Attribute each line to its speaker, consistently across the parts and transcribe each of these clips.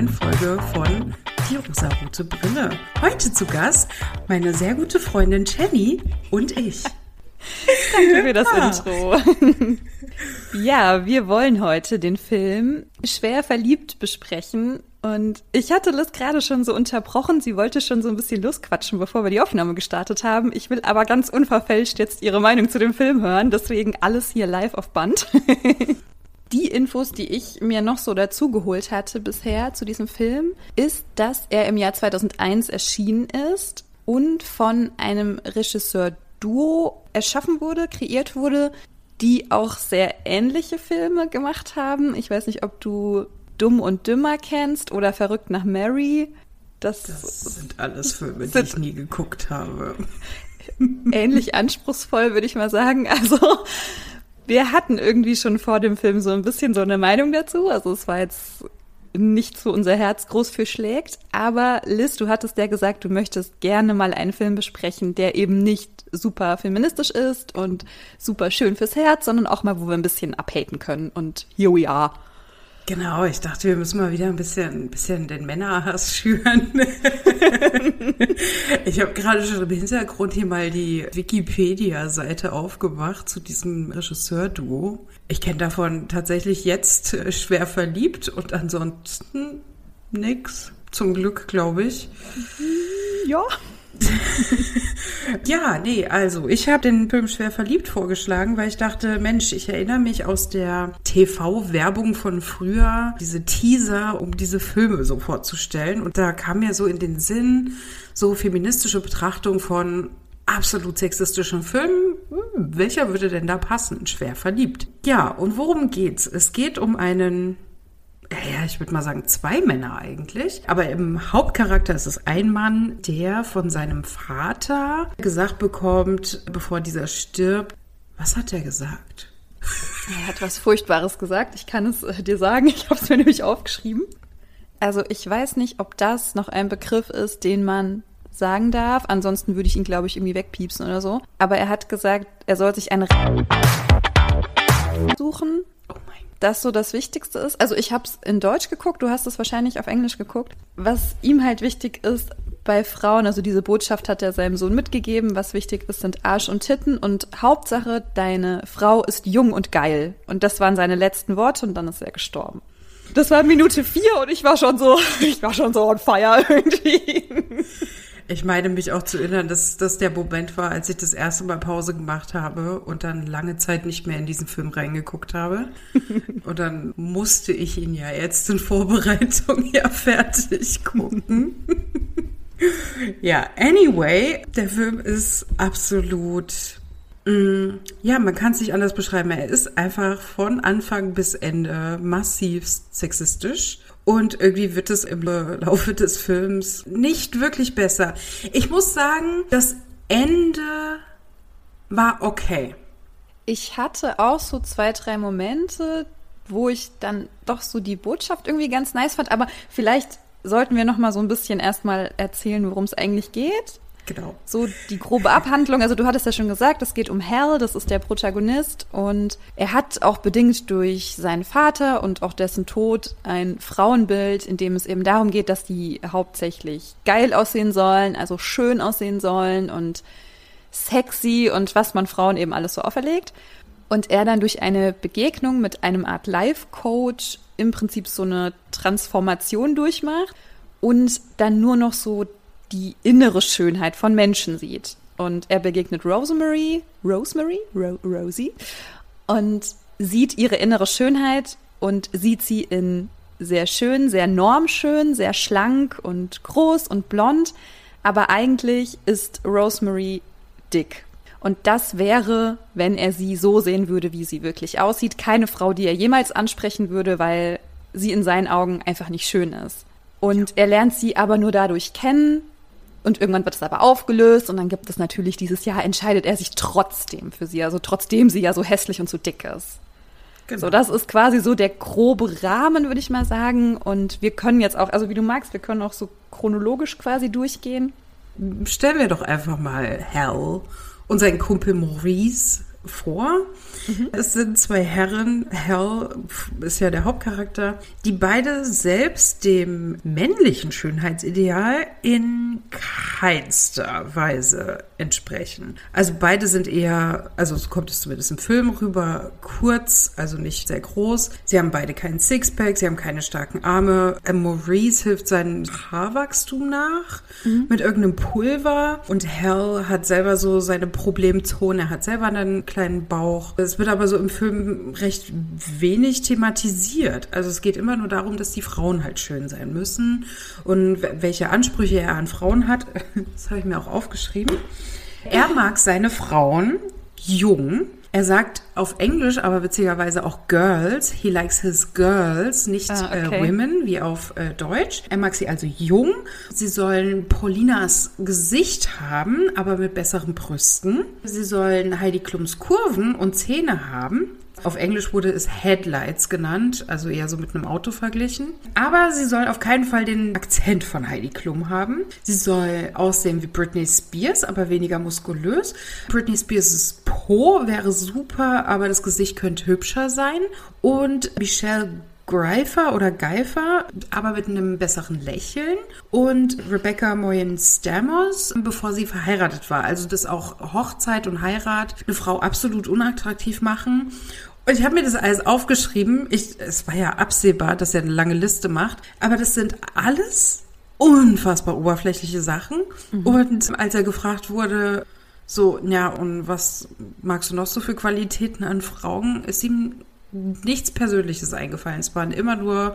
Speaker 1: neuen Folge von Die rosarote Brille. Heute zu Gast meine sehr gute Freundin Jenny und ich.
Speaker 2: Danke für das ja. Intro. ja, wir wollen heute den Film Schwer verliebt besprechen. Und ich hatte Liz gerade schon so unterbrochen. Sie wollte schon so ein bisschen losquatschen, bevor wir die Aufnahme gestartet haben. Ich will aber ganz unverfälscht jetzt ihre Meinung zu dem Film hören. Deswegen alles hier live auf Band. die Infos, die ich mir noch so dazu geholt hatte bisher zu diesem Film, ist, dass er im Jahr 2001 erschienen ist und von einem Regisseur-Duo erschaffen wurde, kreiert wurde, die auch sehr ähnliche Filme gemacht haben. Ich weiß nicht, ob du Dumm und Dümmer kennst oder Verrückt nach Mary.
Speaker 1: Das, das sind alles Filme, die ich nie geguckt habe.
Speaker 2: Ähnlich anspruchsvoll, würde ich mal sagen. Also wir hatten irgendwie schon vor dem Film so ein bisschen so eine Meinung dazu. Also es war jetzt nicht so unser Herz groß für schlägt. Aber Liz, du hattest ja gesagt, du möchtest gerne mal einen Film besprechen, der eben nicht super feministisch ist und super schön fürs Herz, sondern auch mal, wo wir ein bisschen abhaten können. Und here we are.
Speaker 1: Genau, ich dachte, wir müssen mal wieder ein bisschen, ein bisschen den Männerhass schüren. ich habe gerade schon im Hintergrund hier mal die Wikipedia-Seite aufgemacht zu diesem Regisseur-Duo. Ich kenne davon tatsächlich jetzt äh, schwer verliebt und ansonsten nix. Zum Glück, glaube ich.
Speaker 2: Ja.
Speaker 1: ja, nee, also ich habe den Film Schwer verliebt vorgeschlagen, weil ich dachte, Mensch, ich erinnere mich aus der TV-Werbung von früher, diese Teaser, um diese Filme so vorzustellen. Und da kam mir so in den Sinn so feministische Betrachtung von absolut sexistischen Filmen. Hm, welcher würde denn da passen? Schwer verliebt. Ja, und worum geht's? Es geht um einen ja, ich würde mal sagen, zwei Männer eigentlich. Aber im Hauptcharakter ist es ein Mann, der von seinem Vater gesagt bekommt, bevor dieser stirbt, was hat er gesagt?
Speaker 2: Er hat was Furchtbares gesagt. Ich kann es äh, dir sagen. Ich habe es mir nämlich aufgeschrieben. Also ich weiß nicht, ob das noch ein Begriff ist, den man sagen darf. Ansonsten würde ich ihn, glaube ich, irgendwie wegpiepsen oder so. Aber er hat gesagt, er soll sich eine suchen das so das Wichtigste ist. Also ich habe es in Deutsch geguckt, du hast es wahrscheinlich auf Englisch geguckt. Was ihm halt wichtig ist bei Frauen, also diese Botschaft hat er seinem Sohn mitgegeben, was wichtig ist, sind Arsch und Titten und Hauptsache, deine Frau ist jung und geil. Und das waren seine letzten Worte und dann ist er gestorben. Das war Minute vier und ich war schon so, ich war schon so on fire irgendwie.
Speaker 1: Ich meine mich auch zu erinnern, dass das der Moment war, als ich das erste Mal Pause gemacht habe und dann lange Zeit nicht mehr in diesen Film reingeguckt habe. und dann musste ich ihn ja jetzt in Vorbereitung ja fertig gucken. ja, anyway, der Film ist absolut mm, ja, man kann es nicht anders beschreiben. Er ist einfach von Anfang bis Ende massiv sexistisch. Und irgendwie wird es im Laufe des Films nicht wirklich besser. Ich muss sagen, das Ende war okay.
Speaker 2: Ich hatte auch so zwei, drei Momente, wo ich dann doch so die Botschaft irgendwie ganz nice fand. Aber vielleicht sollten wir noch mal so ein bisschen erstmal erzählen, worum es eigentlich geht.
Speaker 1: Genau.
Speaker 2: So die grobe Abhandlung, also du hattest ja schon gesagt, es geht um Hal, das ist der Protagonist und er hat auch bedingt durch seinen Vater und auch dessen Tod ein Frauenbild, in dem es eben darum geht, dass die hauptsächlich geil aussehen sollen, also schön aussehen sollen und sexy und was man Frauen eben alles so auferlegt. Und er dann durch eine Begegnung mit einem Art Life-Coach im Prinzip so eine Transformation durchmacht und dann nur noch so die innere Schönheit von Menschen sieht. Und er begegnet Rosemary, Rosemary, Ro Rosie, und sieht ihre innere Schönheit und sieht sie in sehr schön, sehr normschön, sehr schlank und groß und blond. Aber eigentlich ist Rosemary dick. Und das wäre, wenn er sie so sehen würde, wie sie wirklich aussieht, keine Frau, die er jemals ansprechen würde, weil sie in seinen Augen einfach nicht schön ist. Und er lernt sie aber nur dadurch kennen, und irgendwann wird es aber aufgelöst und dann gibt es natürlich dieses Jahr, entscheidet er sich trotzdem für sie, also trotzdem sie ja so hässlich und so dick ist. Genau. So, das ist quasi so der grobe Rahmen, würde ich mal sagen. Und wir können jetzt auch, also wie du magst, wir können auch so chronologisch quasi durchgehen.
Speaker 1: Stellen wir doch einfach mal Hal und seinen Kumpel Maurice vor. Mhm. Es sind zwei Herren, Hell ist ja der Hauptcharakter, die beide selbst dem männlichen Schönheitsideal in keinster Weise entsprechen. Also beide sind eher, also so kommt es zumindest im Film rüber, kurz, also nicht sehr groß. Sie haben beide keinen Sixpack, sie haben keine starken Arme. Maurice hilft seinem Haarwachstum nach mhm. mit irgendeinem Pulver und Hell hat selber so seine Problemzone. Er hat selber einen kleinen Bauch. Es wird aber so im Film recht wenig thematisiert. Also es geht immer nur darum, dass die Frauen halt schön sein müssen und welche Ansprüche er an Frauen hat. Das habe ich mir auch aufgeschrieben. Er mag seine Frauen jung. Er sagt auf Englisch, aber witzigerweise auch Girls. He likes his girls, nicht ah, äh, okay. äh, Women, wie auf äh, Deutsch. Er mag sie also jung. Sie sollen Paulinas Gesicht haben, aber mit besseren Brüsten. Sie sollen Heidi Klums Kurven und Zähne haben. Auf Englisch wurde es Headlights genannt, also eher so mit einem Auto verglichen. Aber sie soll auf keinen Fall den Akzent von Heidi Klum haben. Sie soll aussehen wie Britney Spears, aber weniger muskulös. Britney Spears' Po wäre super, aber das Gesicht könnte hübscher sein. Und Michelle Greifer oder Geifer, aber mit einem besseren Lächeln. Und Rebecca Moyen Stamos, bevor sie verheiratet war. Also, dass auch Hochzeit und Heirat eine Frau absolut unattraktiv machen. Und ich habe mir das alles aufgeschrieben. Ich, es war ja absehbar, dass er eine lange Liste macht. Aber das sind alles unfassbar oberflächliche Sachen. Mhm. Und als er gefragt wurde, so, ja, und was magst du noch so für Qualitäten an Frauen, ist ihm nichts Persönliches eingefallen. Es waren immer nur,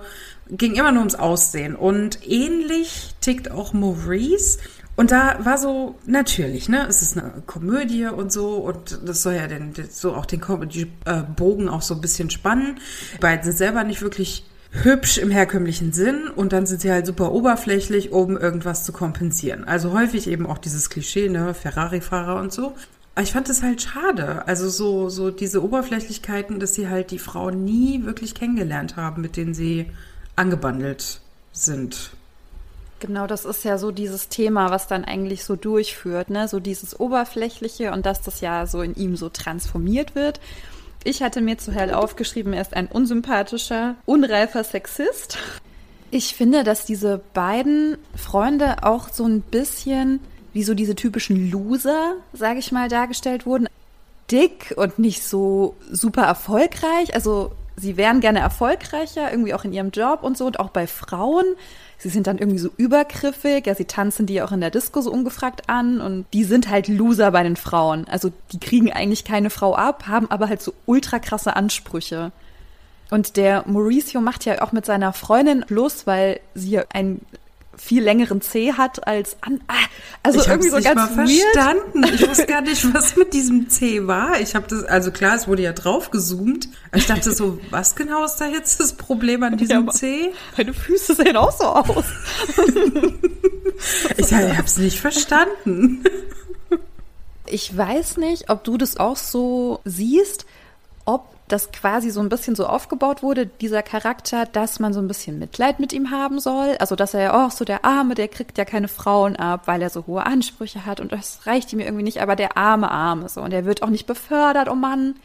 Speaker 1: ging immer nur ums Aussehen. Und ähnlich tickt auch Maurice. Und da war so, natürlich, ne, es ist eine Komödie und so, und das soll ja den, so auch den Comedy-Bogen auch so ein bisschen spannen. Beide sind selber nicht wirklich hübsch im herkömmlichen Sinn und dann sind sie halt super oberflächlich, um irgendwas zu kompensieren. Also häufig eben auch dieses Klischee, ne, Ferrari-Fahrer und so. Aber ich fand es halt schade. Also so, so diese Oberflächlichkeiten, dass sie halt die Frauen nie wirklich kennengelernt haben, mit denen sie angebandelt sind.
Speaker 2: Genau, das ist ja so dieses Thema, was dann eigentlich so durchführt, ne? So dieses Oberflächliche und dass das ja so in ihm so transformiert wird. Ich hatte mir zu Hell aufgeschrieben, er ist ein unsympathischer, unreifer Sexist. Ich finde, dass diese beiden Freunde auch so ein bisschen wie so diese typischen Loser, sage ich mal, dargestellt wurden. Dick und nicht so super erfolgreich. Also sie wären gerne erfolgreicher, irgendwie auch in ihrem Job und so und auch bei Frauen. Sie sind dann irgendwie so übergriffig, ja, sie tanzen die auch in der Disco so ungefragt an und die sind halt Loser bei den Frauen. Also die kriegen eigentlich keine Frau ab, haben aber halt so ultra krasse Ansprüche. Und der Mauricio macht ja auch mit seiner Freundin Schluss, weil sie ein viel längeren C hat als an. Ah, also
Speaker 1: ich
Speaker 2: irgendwie so
Speaker 1: nicht
Speaker 2: ganz
Speaker 1: mal weird. verstanden. Ich wusste gar nicht, was mit diesem C war. Ich habe das, also klar, es wurde ja drauf gezoomt. Ich dachte so, was genau ist da jetzt das Problem an diesem ja, C?
Speaker 2: Meine Füße sehen auch so aus.
Speaker 1: ich habe es nicht verstanden.
Speaker 2: Ich weiß nicht, ob du das auch so siehst, ob das quasi so ein bisschen so aufgebaut wurde, dieser Charakter, dass man so ein bisschen Mitleid mit ihm haben soll. Also, dass er ja auch so der Arme, der kriegt ja keine Frauen ab, weil er so hohe Ansprüche hat und das reicht ihm irgendwie nicht, aber der arme Arme so und er wird auch nicht befördert, oh Mann.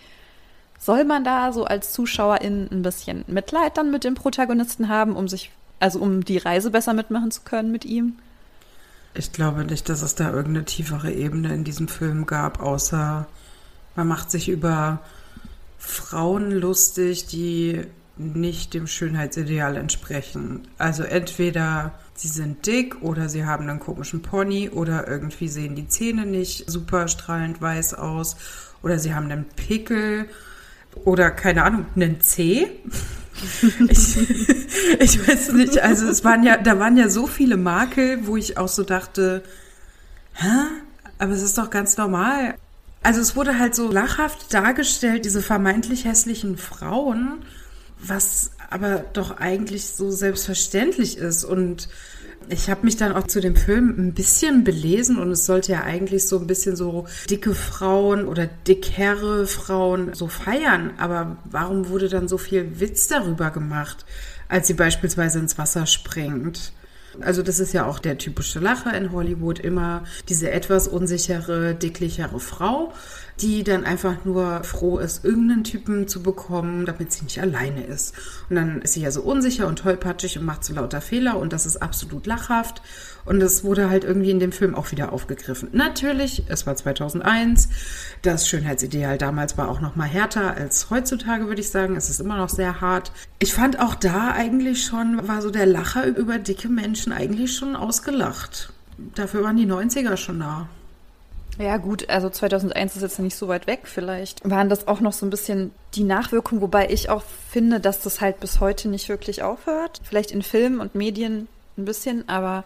Speaker 2: Soll man da so als Zuschauerin ein bisschen Mitleid dann mit dem Protagonisten haben, um sich, also um die Reise besser mitmachen zu können mit ihm?
Speaker 1: Ich glaube nicht, dass es da irgendeine tiefere Ebene in diesem Film gab, außer man macht sich über Frauen lustig, die nicht dem Schönheitsideal entsprechen. Also entweder sie sind dick oder sie haben einen komischen Pony oder irgendwie sehen die Zähne nicht super strahlend weiß aus oder sie haben einen Pickel oder keine Ahnung, einen C. ich, ich weiß nicht, also es waren ja, da waren ja so viele Makel, wo ich auch so dachte, hä? Aber es ist doch ganz normal. Also es wurde halt so lachhaft dargestellt, diese vermeintlich hässlichen Frauen, was aber doch eigentlich so selbstverständlich ist. Und ich habe mich dann auch zu dem Film ein bisschen belesen und es sollte ja eigentlich so ein bisschen so dicke Frauen oder dickere Frauen so feiern. Aber warum wurde dann so viel Witz darüber gemacht, als sie beispielsweise ins Wasser springt? Also das ist ja auch der typische Lacher in Hollywood, immer diese etwas unsichere, dicklichere Frau, die dann einfach nur froh ist, irgendeinen Typen zu bekommen, damit sie nicht alleine ist. Und dann ist sie ja so unsicher und tollpatschig und macht so lauter Fehler und das ist absolut lachhaft. Und das wurde halt irgendwie in dem Film auch wieder aufgegriffen. Natürlich, es war 2001. Das Schönheitsideal damals war auch noch mal härter als heutzutage, würde ich sagen. Es ist immer noch sehr hart. Ich fand auch da eigentlich schon, war so der Lacher über dicke Menschen eigentlich schon ausgelacht. Dafür waren die 90er schon da.
Speaker 2: Ja, gut, also 2001 ist jetzt nicht so weit weg. Vielleicht waren das auch noch so ein bisschen die Nachwirkungen, wobei ich auch finde, dass das halt bis heute nicht wirklich aufhört. Vielleicht in Filmen und Medien ein bisschen, aber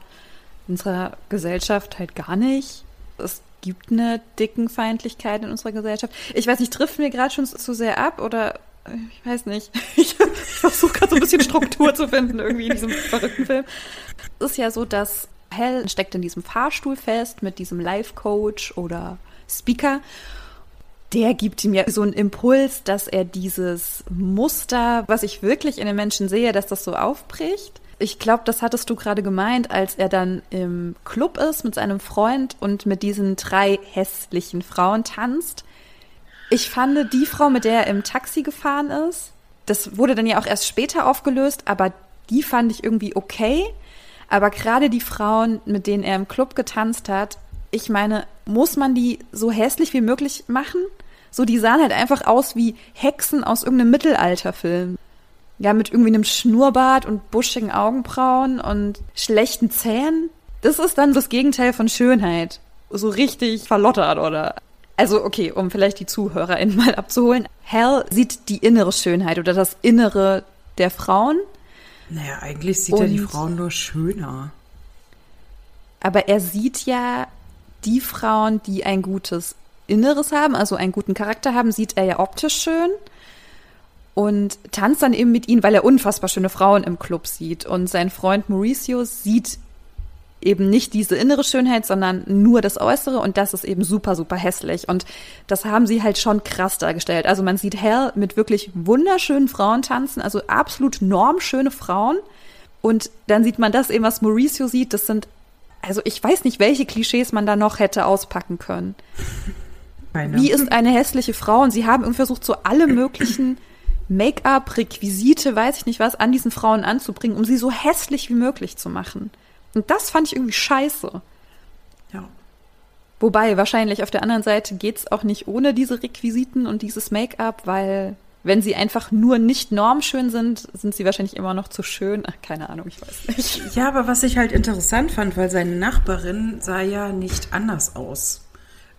Speaker 2: in unserer Gesellschaft halt gar nicht. Es gibt eine dicken Feindlichkeit in unserer Gesellschaft. Ich weiß nicht, trifft mir gerade schon zu sehr ab oder ich weiß nicht. Ich, ich versuche gerade so ein bisschen Struktur zu finden irgendwie in diesem verrückten Film. Ist ja so, dass Hell steckt in diesem Fahrstuhl fest mit diesem Life-Coach oder Speaker. Der gibt ihm ja so einen Impuls, dass er dieses Muster, was ich wirklich in den Menschen sehe, dass das so aufbricht. Ich glaube, das hattest du gerade gemeint, als er dann im Club ist mit seinem Freund und mit diesen drei hässlichen Frauen tanzt. Ich fand die Frau, mit der er im Taxi gefahren ist, das wurde dann ja auch erst später aufgelöst, aber die fand ich irgendwie okay. Aber gerade die Frauen, mit denen er im Club getanzt hat, ich meine, muss man die so hässlich wie möglich machen? So, die sahen halt einfach aus wie Hexen aus irgendeinem Mittelalterfilm. Ja, mit irgendwie einem Schnurrbart und buschigen Augenbrauen und schlechten Zähnen. Das ist dann das Gegenteil von Schönheit. So richtig verlottert, oder? Also, okay, um vielleicht die ZuhörerInnen mal abzuholen. Hell sieht die innere Schönheit oder das Innere der Frauen
Speaker 1: naja, eigentlich sieht er die Frauen nur schöner.
Speaker 2: Aber er sieht ja die Frauen, die ein gutes Inneres haben, also einen guten Charakter haben, sieht er ja optisch schön und tanzt dann eben mit ihnen, weil er unfassbar schöne Frauen im Club sieht. Und sein Freund Mauricio sieht eben nicht diese innere Schönheit, sondern nur das Äußere und das ist eben super, super hässlich. Und das haben sie halt schon krass dargestellt. Also man sieht Hell mit wirklich wunderschönen Frauen tanzen, also absolut normschöne Frauen. Und dann sieht man das eben, was Mauricio sieht. Das sind, also ich weiß nicht, welche Klischees man da noch hätte auspacken können. Keine. Wie ist eine hässliche Frau? Und sie haben irgendwie versucht, so alle möglichen Make-up, Requisite, weiß ich nicht was, an diesen Frauen anzubringen, um sie so hässlich wie möglich zu machen. Und das fand ich irgendwie scheiße.
Speaker 1: Ja.
Speaker 2: Wobei, wahrscheinlich auf der anderen Seite geht es auch nicht ohne diese Requisiten und dieses Make-up, weil wenn sie einfach nur nicht normschön sind, sind sie wahrscheinlich immer noch zu schön. Ach, keine Ahnung, ich weiß nicht.
Speaker 1: Ja, aber was ich halt interessant fand, weil seine Nachbarin sah ja nicht anders aus.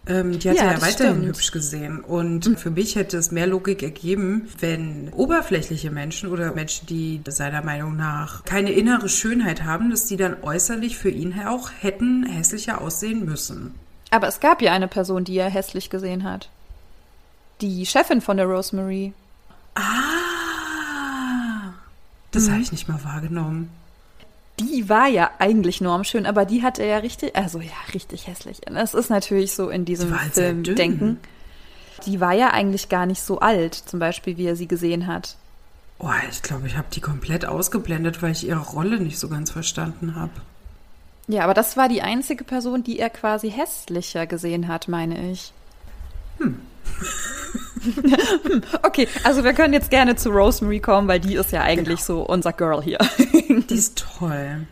Speaker 1: Ähm, die hat ja, ja weiterhin stimmt. hübsch gesehen. Und mhm. für mich hätte es mehr Logik ergeben, wenn oberflächliche Menschen oder Menschen, die seiner Meinung nach keine innere Schönheit haben, dass die dann äußerlich für ihn auch hätten hässlicher aussehen müssen.
Speaker 2: Aber es gab ja eine Person, die er hässlich gesehen hat. Die Chefin von der Rosemary.
Speaker 1: Ah, das mhm. habe ich nicht mal wahrgenommen
Speaker 2: die war ja eigentlich normschön, aber die hatte ja richtig, also ja, richtig hässlich. Das ist natürlich so in diesem halt Film denken. Die war ja eigentlich gar nicht so alt, zum Beispiel, wie er sie gesehen hat.
Speaker 1: Oh, ich glaube, ich habe die komplett ausgeblendet, weil ich ihre Rolle nicht so ganz verstanden habe.
Speaker 2: Ja, aber das war die einzige Person, die er quasi hässlicher gesehen hat, meine ich. Hm. okay, also wir können jetzt gerne zu Rosemary kommen, weil die ist ja eigentlich genau. so unser Girl hier.
Speaker 1: die ist toll.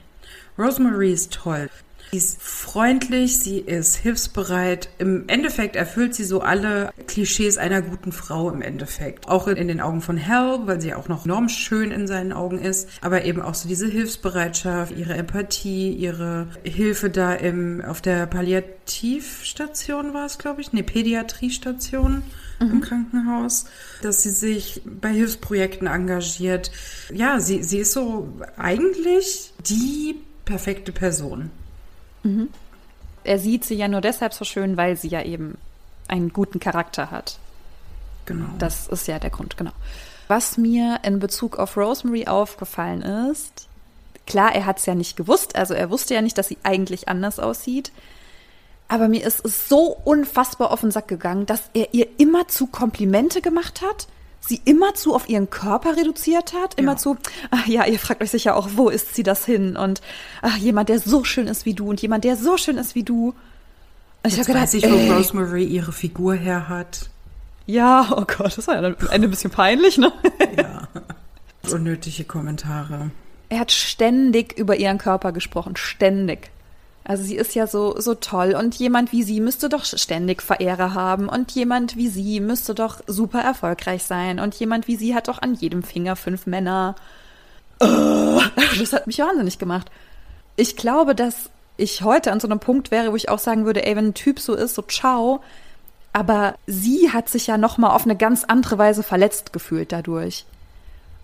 Speaker 1: Rosemary ist toll. Sie ist freundlich, sie ist hilfsbereit. Im Endeffekt erfüllt sie so alle Klischees einer guten Frau im Endeffekt. Auch in den Augen von Hell, weil sie auch noch enorm schön in seinen Augen ist. Aber eben auch so diese Hilfsbereitschaft, ihre Empathie, ihre Hilfe da im, auf der Palliativstation war es, glaube ich. Ne, Pädiatriestation mhm. im Krankenhaus, dass sie sich bei Hilfsprojekten engagiert. Ja, sie, sie ist so eigentlich die perfekte Person.
Speaker 2: Mhm. Er sieht sie ja nur deshalb so schön, weil sie ja eben einen guten Charakter hat.
Speaker 1: Genau.
Speaker 2: Das ist ja der Grund, genau. Was mir in Bezug auf Rosemary aufgefallen ist, klar, er hat es ja nicht gewusst, also er wusste ja nicht, dass sie eigentlich anders aussieht. Aber mir ist es so unfassbar auf den Sack gegangen, dass er ihr immer zu Komplimente gemacht hat, sie immerzu auf ihren Körper reduziert hat, immerzu,
Speaker 1: Ja.
Speaker 2: ach ja, ihr fragt euch sicher auch, wo ist sie das hin? Und ach, jemand, der so schön ist wie du und jemand, der so schön ist wie du. Und ich habe
Speaker 1: weiß
Speaker 2: gedacht,
Speaker 1: ich, wo
Speaker 2: ey,
Speaker 1: Rosemary ihre Figur her hat.
Speaker 2: ja, oh Gott, das war ja am Ende ein bisschen peinlich, ne?
Speaker 1: Ja. Unnötige Kommentare.
Speaker 2: Er hat ständig über ihren Körper gesprochen, ständig. Also sie ist ja so, so toll und jemand wie sie müsste doch ständig Verehrer haben und jemand wie sie müsste doch super erfolgreich sein und jemand wie sie hat doch an jedem Finger fünf Männer. Äh, Das hat mich wahnsinnig gemacht. Ich glaube, dass ich heute an so einem Punkt wäre, wo ich auch sagen würde, ey, wenn ein Typ so ist, so ciao. Aber sie hat sich ja noch mal auf eine ganz andere Weise verletzt gefühlt dadurch.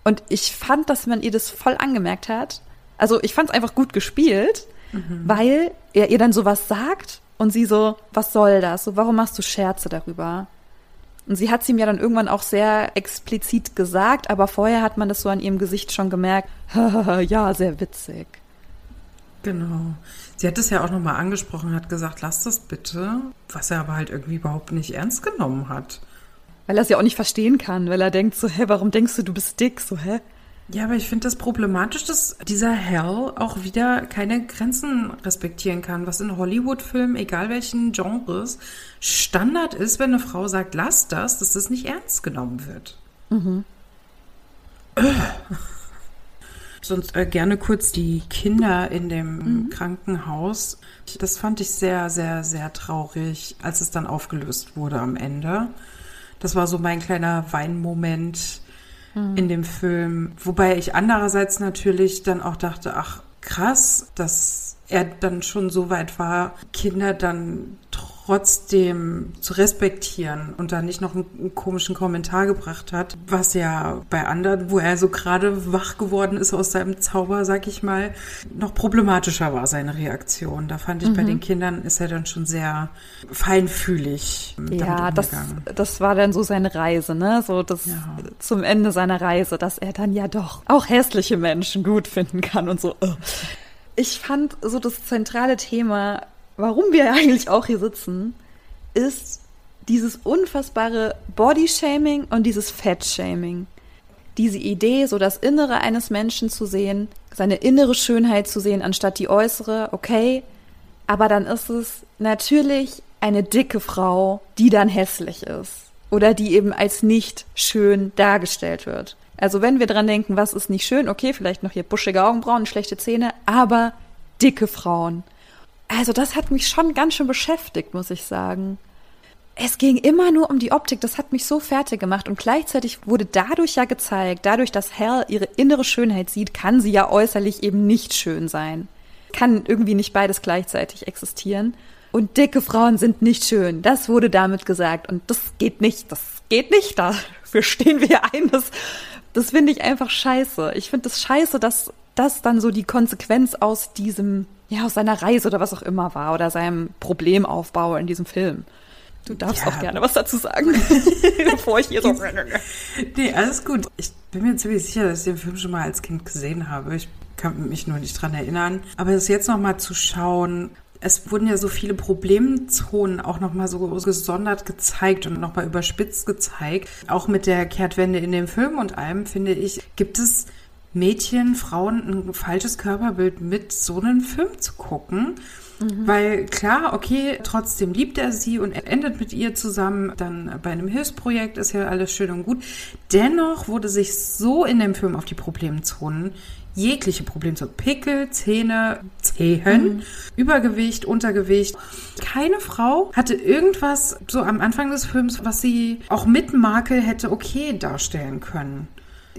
Speaker 2: Und ich fand, dass man ihr das voll angemerkt hat. Also ich fand es einfach gut gespielt, weil er ihr dann sowas sagt und sie so, was soll das? So, warum machst du Scherze darüber? Und sie hat es ihm ja dann irgendwann auch sehr explizit gesagt, aber vorher hat man das so an ihrem Gesicht schon gemerkt. ja, sehr witzig.
Speaker 1: Genau. Sie hat es ja auch nochmal angesprochen, hat gesagt, lass das bitte, was er aber halt irgendwie überhaupt nicht ernst genommen hat.
Speaker 2: Weil er es ja auch nicht verstehen kann, weil er denkt so, hä, warum denkst du, du bist dick? So, hä?
Speaker 1: Ja, aber ich finde das problematisch, dass dieser Hell auch wieder keine Grenzen respektieren kann, was in Hollywood-Filmen, egal welchen Genres, Standard ist, wenn eine Frau sagt, lass das, dass das nicht ernst genommen wird. Äh. Sonst äh, gerne kurz die Kinder in dem Krankenhaus. Das fand ich sehr, sehr, sehr traurig, als es dann aufgelöst wurde am Ende. Das war so mein kleiner Weinmoment in dem Film. Wobei ich andererseits natürlich dann auch dachte, ach krass, dass er dann schon so weit war, Kinder dann trotzdem zu respektieren und da nicht noch einen, einen komischen Kommentar gebracht hat, was ja bei anderen, wo er so gerade wach geworden ist aus seinem Zauber, sag ich mal, noch problematischer war seine Reaktion. Da fand ich bei den Kindern ist er dann schon sehr feinfühlig damit
Speaker 2: Ja, das, das war dann so seine Reise, ne? So das
Speaker 1: Ja.
Speaker 2: zum Ende seiner Reise, dass er dann ja doch auch hässliche Menschen gut finden kann und so. Ich fand so das zentrale Thema, warum wir eigentlich auch hier sitzen, ist dieses unfassbare Bodyshaming und dieses Fettshaming. Diese Idee, so das Innere eines Menschen zu sehen, seine innere Schönheit zu sehen, anstatt die äußere, okay, aber dann ist es natürlich eine dicke Frau, die dann hässlich ist. Oder die eben als nicht schön dargestellt wird. Also wenn wir dran denken, was ist nicht schön, okay, vielleicht noch hier buschige Augenbrauen, schlechte Zähne, aber dicke Frauen. Also das hat mich schon ganz schön beschäftigt, muss ich sagen. Es ging immer nur um die Optik, das hat mich so fertig gemacht und gleichzeitig wurde dadurch ja gezeigt, dadurch, dass Hell ihre innere Schönheit sieht, kann sie ja äußerlich eben nicht schön sein. Kann irgendwie nicht beides gleichzeitig existieren. Und dicke Frauen sind nicht schön. Das wurde damit gesagt. Und das geht nicht. Das geht nicht. Dafür stehen wir ein. Das, das finde ich einfach scheiße. Ich finde das scheiße, dass das dann so die Konsequenz aus diesem, ja, aus seiner Reise oder was auch immer war oder seinem Problemaufbau in diesem Film. Du darfst
Speaker 1: Ja.
Speaker 2: auch gerne was dazu sagen, bevor ich hier so.
Speaker 1: Nee, alles gut. Ich bin mir ziemlich sicher, dass ich den Film schon mal als Kind gesehen habe. Ich kann mich nur nicht dran erinnern. Aber es jetzt noch mal zu schauen, es wurden ja so viele Problemzonen auch noch mal so gesondert gezeigt und noch mal überspitzt gezeigt. Auch mit der Kehrtwende in dem Film und allem, finde ich, gibt es Mädchen, Frauen ein falsches Körperbild mit so einem Film zu gucken. Weil klar, okay, trotzdem liebt er sie und er endet mit ihr zusammen. Dann bei einem Hilfsprojekt ist ja alles schön und gut. Dennoch wurde sich so in dem Film auf die Problemzonen, jegliche Problemzonen, Pickel, Zähne, Zehen, Übergewicht, Untergewicht. Keine Frau hatte irgendwas so am Anfang des Films, was sie auch mit Makel hätte okay darstellen können.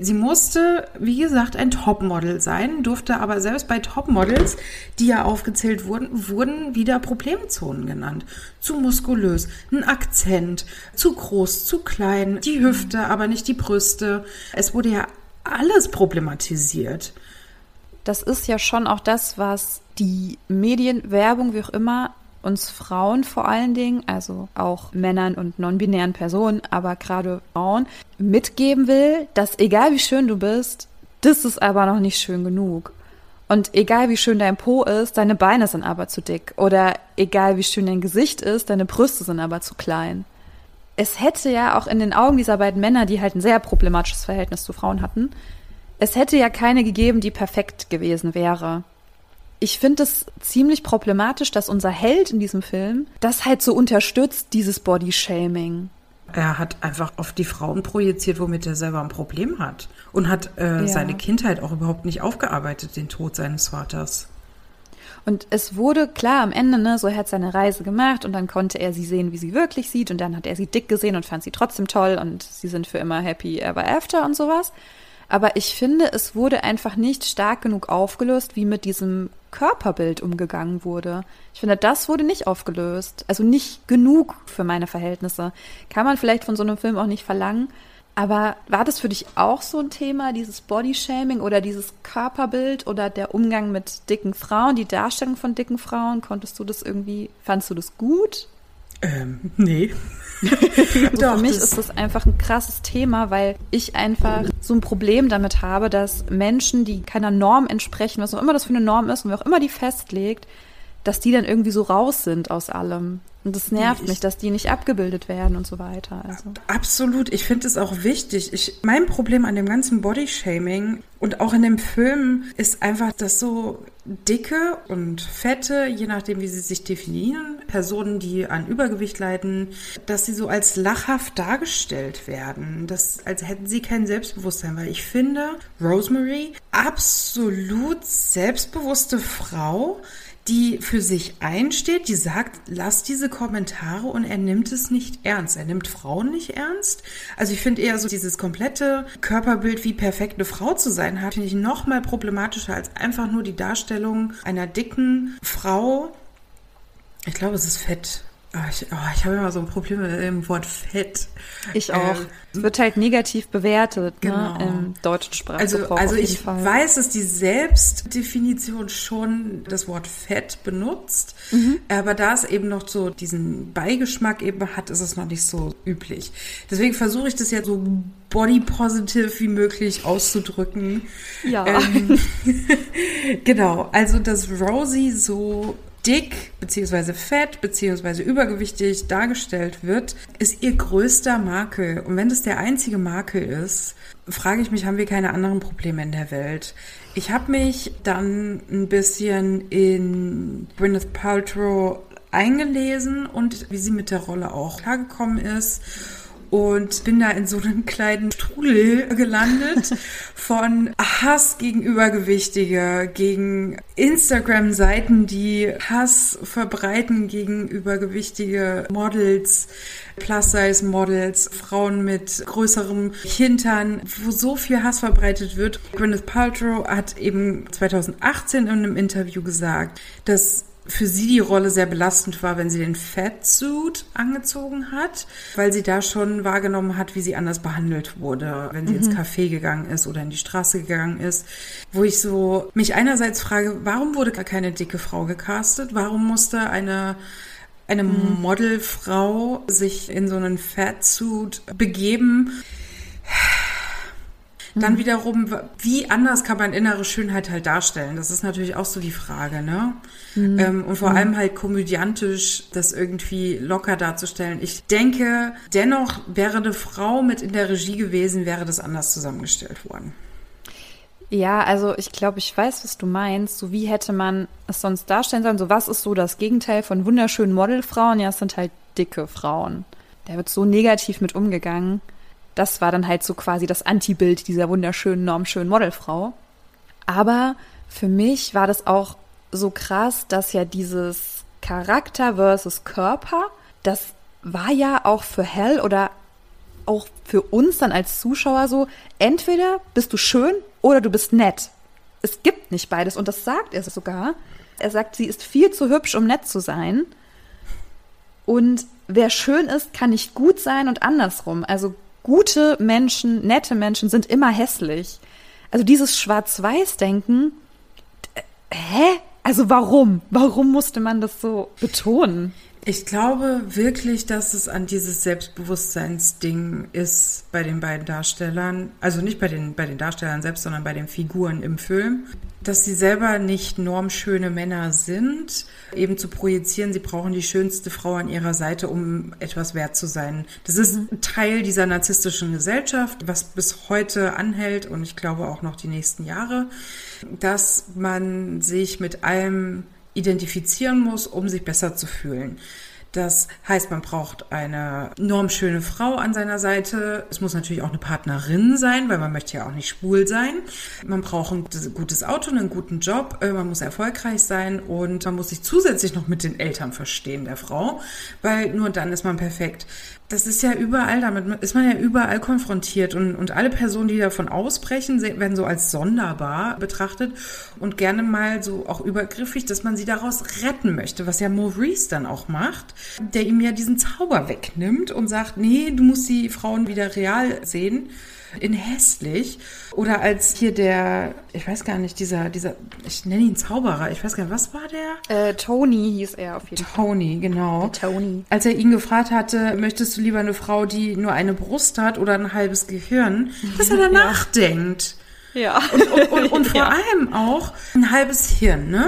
Speaker 1: Sie musste, wie gesagt, ein Topmodel sein, durfte aber selbst bei Topmodels, die ja aufgezählt wurden, wurden wieder Problemzonen genannt. Zu muskulös, ein Akzent, zu groß, zu klein, die Hüfte, aber nicht die Brüste. Es wurde ja alles problematisiert.
Speaker 2: Das ist ja schon auch das, was die Medien, Werbung, wie auch immer, uns Frauen vor allen Dingen, also auch Männern und non-binären Personen, aber gerade Frauen, mitgeben will, dass egal wie schön du bist, das ist aber noch nicht schön genug. Und egal wie schön dein Po ist, deine Beine sind aber zu dick. Oder egal wie schön dein Gesicht ist, deine Brüste sind aber zu klein. es hätte ja auch in den Augen dieser beiden Männer, die halt ein sehr problematisches Verhältnis zu Frauen hatten, es hätte ja keine gegeben, die perfekt gewesen wäre. Ich finde es ziemlich problematisch, dass unser Held in diesem Film das halt so unterstützt, dieses Body-Shaming.
Speaker 1: Er hat einfach auf die Frauen projiziert, womit er selber ein Problem hat. Und hat äh, ja. seine Kindheit auch überhaupt nicht aufgearbeitet, den Tod seines Vaters.
Speaker 2: Und es wurde klar am Ende, ne, so er hat seine Reise gemacht und dann konnte er sie sehen, wie sie wirklich sieht und dann hat er sie dick gesehen und fand sie trotzdem toll und sie sind für immer happy ever after und sowas. Aber ich finde, es wurde einfach nicht stark genug aufgelöst, wie mit diesem Körperbild umgegangen wurde. Ich finde, das wurde nicht aufgelöst. Also nicht genug für meine Verhältnisse. Kann man vielleicht von so einem Film auch nicht verlangen. Aber war das für dich auch so ein Thema, dieses Bodyshaming oder dieses Körperbild oder der Umgang mit dicken Frauen, die Darstellung von dicken Frauen? Konntest du das irgendwie, fandst du das gut?
Speaker 1: Ähm, nee.
Speaker 2: Für mich ist das einfach ein krasses Thema, weil ich einfach so ein Problem damit habe, dass Menschen, die keiner Norm entsprechen, was auch immer das für eine Norm ist und wer auch immer die festlegt, dass die dann irgendwie so raus sind aus allem. Und das nervt ich, mich, dass die nicht abgebildet werden und so weiter. Also.
Speaker 1: Absolut. Ich finde es auch wichtig. Ich, mein Problem an dem ganzen Bodyshaming und auch in dem Film ist einfach, dass so dicke und fette, je nachdem, wie sie sich definieren, Personen, die an Übergewicht leiden, dass sie so als lachhaft dargestellt werden. Das, als hätten sie kein Selbstbewusstsein. Weil ich finde, Rosemary, absolut selbstbewusste Frau, die für sich einsteht, die sagt, lass diese Kommentare und er nimmt es nicht ernst. Er nimmt Frauen nicht ernst. Also ich finde eher so dieses komplette Körperbild, wie perfekt eine Frau zu sein hat, finde ich noch mal problematischer als einfach nur die Darstellung einer dicken Frau. Ich glaube, es ist fett. Ah, ich, oh, ich habe immer so ein Problem mit dem Wort Fett.
Speaker 2: Ich auch. Ähm, es wird halt negativ bewertet ne, genau. ne, im deutschen Sprachgebrauch.
Speaker 1: Also, also ich Fall. weiß, dass die Selbstdefinition schon das Wort Fett benutzt, mhm. aber da es eben noch so diesen Beigeschmack eben hat, ist es noch nicht so üblich. Deswegen versuche ich das ja so body positive wie möglich auszudrücken.
Speaker 2: Ja. Ähm,
Speaker 1: genau, also dass Rosie so dick beziehungsweise fett beziehungsweise übergewichtig dargestellt wird, ist ihr größter Makel. Und wenn das der einzige Makel ist, frage ich mich, haben wir keine anderen Probleme in der Welt? Ich habe mich dann ein bisschen in Gwyneth Paltrow eingelesen und wie sie mit der Rolle auch klargekommen ist und bin da in so einem kleinen Strudel gelandet von Hass gegen Übergewichtige, gegen Instagram-Seiten, die Hass verbreiten gegen übergewichtige Models, Plus-Size-Models, Frauen mit größerem Hintern, wo so viel Hass verbreitet wird. Gwyneth Paltrow hat eben 2018 in einem Interview gesagt, dass für sie die Rolle sehr belastend war, wenn sie den Fatsuit angezogen hat, weil sie da schon wahrgenommen hat, wie sie anders behandelt wurde, wenn sie mhm. ins Café gegangen ist oder in die Straße gegangen ist. Wo ich so mich einerseits frage, warum wurde gar keine dicke Frau gecastet? Warum musste eine eine mhm. Modelfrau sich in so einen Fatsuit begeben? Dann mhm. wiederum, wie anders kann man innere Schönheit halt darstellen? Das ist natürlich auch so die Frage, ne? Mhm. Ähm, und vor mhm. allem halt komödiantisch das irgendwie locker darzustellen. Ich denke, dennoch wäre eine Frau mit in der Regie gewesen, wäre das anders zusammengestellt worden.
Speaker 2: Ja, also ich glaube, ich weiß, was du meinst. So wie hätte man es sonst darstellen sollen? So was ist so das Gegenteil von wunderschönen Modelfrauen? Ja, es sind halt dicke Frauen. Da wird so negativ mit umgegangen das war dann halt so quasi das Antibild dieser wunderschönen, normschönen Modelfrau. Aber für mich war das auch so krass, dass ja dieses Charakter versus Körper, das war ja auch für Hell oder auch für uns dann als Zuschauer so, entweder bist du schön oder du bist nett. Es gibt nicht beides und das sagt er sogar. Er sagt, sie ist viel zu hübsch, um nett zu sein. Und wer schön ist, kann nicht gut sein und andersrum. Also gute Menschen, nette Menschen sind immer hässlich. Also dieses Schwarz-Weiß-Denken, hä? Also warum? Warum musste man das so betonen?
Speaker 1: Ich glaube wirklich, dass es an dieses Selbstbewusstseinsding ist bei den beiden Darstellern. Also nicht bei den, bei den Darstellern selbst, sondern bei den Figuren im Film. Dass sie selber nicht normschöne Männer sind, eben zu projizieren, sie brauchen die schönste Frau an ihrer Seite, um etwas wert zu sein. Das ist mhm. Teil dieser narzisstischen Gesellschaft, was bis heute anhält und ich glaube auch noch die nächsten Jahre, dass man sich mit allem identifizieren muss, um sich besser zu fühlen. Das heißt, man braucht eine normschöne Frau an seiner Seite. Es muss natürlich auch eine Partnerin sein, weil man möchte ja auch nicht schwul sein. Man braucht ein gutes Auto, einen guten Job, äh, man muss erfolgreich sein und man muss sich zusätzlich noch mit den Eltern verstehen der Frau, weil nur dann ist man perfekt das ist ja überall, damit ist man ja überall konfrontiert. Und, und alle Personen, die davon ausbrechen, werden so als sonderbar betrachtet und gerne mal so auch übergriffig, dass man sie daraus retten möchte, was ja Maurice dann auch macht, der ihm ja diesen Zauber wegnimmt und sagt, nee, du musst die Frauen wieder real sehen in hässlich. Oder als hier der, ich weiß gar nicht, dieser, dieser, ich nenne ihn Zauberer, ich weiß gar nicht, was war der?
Speaker 2: Äh, Tony hieß er auf jeden
Speaker 1: Fall. Tony, genau.
Speaker 2: Der Tony.
Speaker 1: Als er ihn gefragt hatte, möchtest du lieber eine Frau, die nur eine Brust hat oder ein halbes Gehirn, dass er danach ja. denkt.
Speaker 2: Ja.
Speaker 1: Und, und, und, und vor ja. allem auch ein halbes Hirn, ne?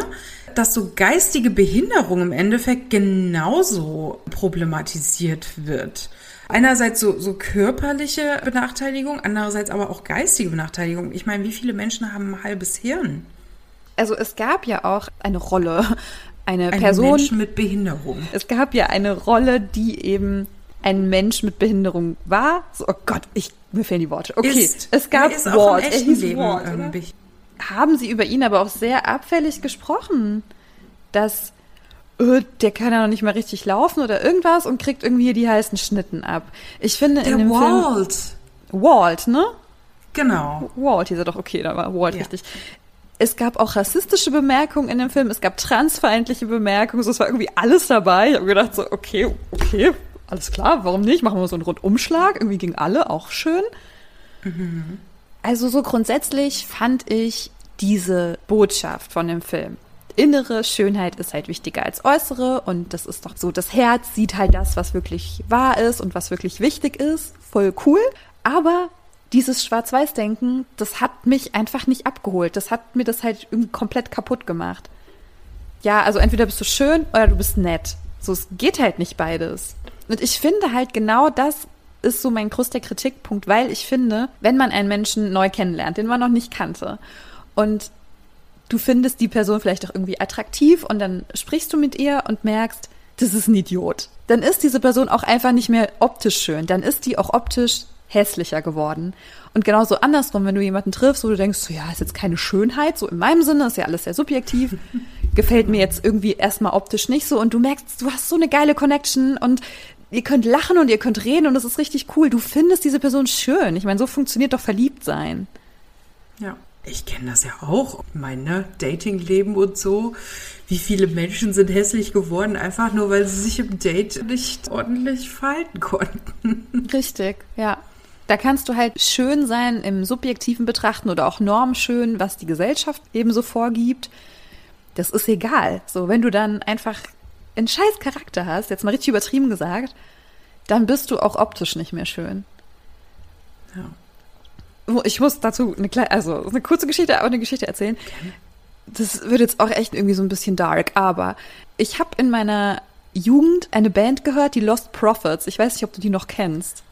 Speaker 1: dass so geistige Behinderung im Endeffekt genauso problematisiert wird einerseits so, so körperliche Benachteiligung, andererseits aber auch geistige Benachteiligung. Ich meine, wie viele Menschen haben ein halbes Hirn?
Speaker 2: Also es gab ja auch eine Rolle, eine ein Person.
Speaker 1: Mensch mit Behinderung.
Speaker 2: Es gab ja eine Rolle, die eben ein Mensch mit Behinderung war. So, oh Gott, ich, mir fehlen die Worte. Okay,
Speaker 1: ist.
Speaker 2: es gab
Speaker 1: ist Walt. Er hieß Leben, Walt.
Speaker 2: Ähm, Haben Sie über ihn aber auch sehr abfällig gesprochen, dass der kann ja noch nicht mal richtig laufen oder irgendwas und kriegt irgendwie die heißen Schnitten ab. Ich finde
Speaker 1: der
Speaker 2: in dem
Speaker 1: Walt.
Speaker 2: Film Walt, ne?
Speaker 1: Genau.
Speaker 2: Walt hieß er doch, okay, da war Walt ja. richtig. Es gab auch rassistische Bemerkungen in dem Film, es gab transfeindliche Bemerkungen, so es war irgendwie alles dabei. Ich habe gedacht so, okay, okay, alles klar, warum nicht? Machen wir so einen Rundumschlag, irgendwie gegen alle, auch schön. Mhm. Also so grundsätzlich fand ich diese Botschaft von dem Film innere Schönheit ist halt wichtiger als äußere und das ist doch so, das Herz sieht halt das, was wirklich wahr ist und was wirklich wichtig ist. Voll cool. Aber dieses Schwarz-Weiß-Denken, das hat mich einfach nicht abgeholt. Das hat mir das halt komplett kaputt gemacht. Ja, also entweder bist du schön oder du bist nett. So, es geht halt nicht beides. Und ich finde halt genau das ist so mein größter Kritikpunkt, weil ich finde, wenn man einen Menschen neu kennenlernt, den man noch nicht kannte, und du findest die Person vielleicht auch irgendwie attraktiv und dann sprichst du mit ihr und merkst, das ist ein Idiot. Dann ist diese Person auch einfach nicht mehr optisch schön. Dann ist die auch optisch hässlicher geworden. Und genauso andersrum, wenn du jemanden triffst, wo du denkst, so, ja, ist jetzt keine Schönheit, so in meinem Sinne, ist ja alles sehr subjektiv, gefällt mir jetzt irgendwie erstmal optisch nicht so und du merkst, du hast so eine geile Connection und ihr könnt lachen und ihr könnt reden und das ist richtig cool. Du findest diese Person schön. Ich meine, so funktioniert doch verliebt sein.
Speaker 1: Ja. Ich kenne das ja auch, mein ne, Datingleben und so. Wie viele Menschen sind hässlich geworden, einfach nur weil sie sich im Date nicht ordentlich verhalten konnten.
Speaker 2: Richtig, ja. Da kannst du halt schön sein im subjektiven Betrachten oder auch normschön, was die Gesellschaft ebenso vorgibt. Das ist egal. So, wenn du dann einfach einen scheiß Charakter hast, jetzt mal richtig übertrieben gesagt, dann bist du auch optisch nicht mehr schön.
Speaker 1: Ja
Speaker 2: ich muss dazu eine kleine, also eine kurze Geschichte, aber eine Geschichte erzählen. Das wird jetzt auch echt irgendwie so ein bisschen dark, aber ich habe in meiner Jugend eine Band gehört, die Lost Prophets. Ich weiß nicht, ob du die noch kennst.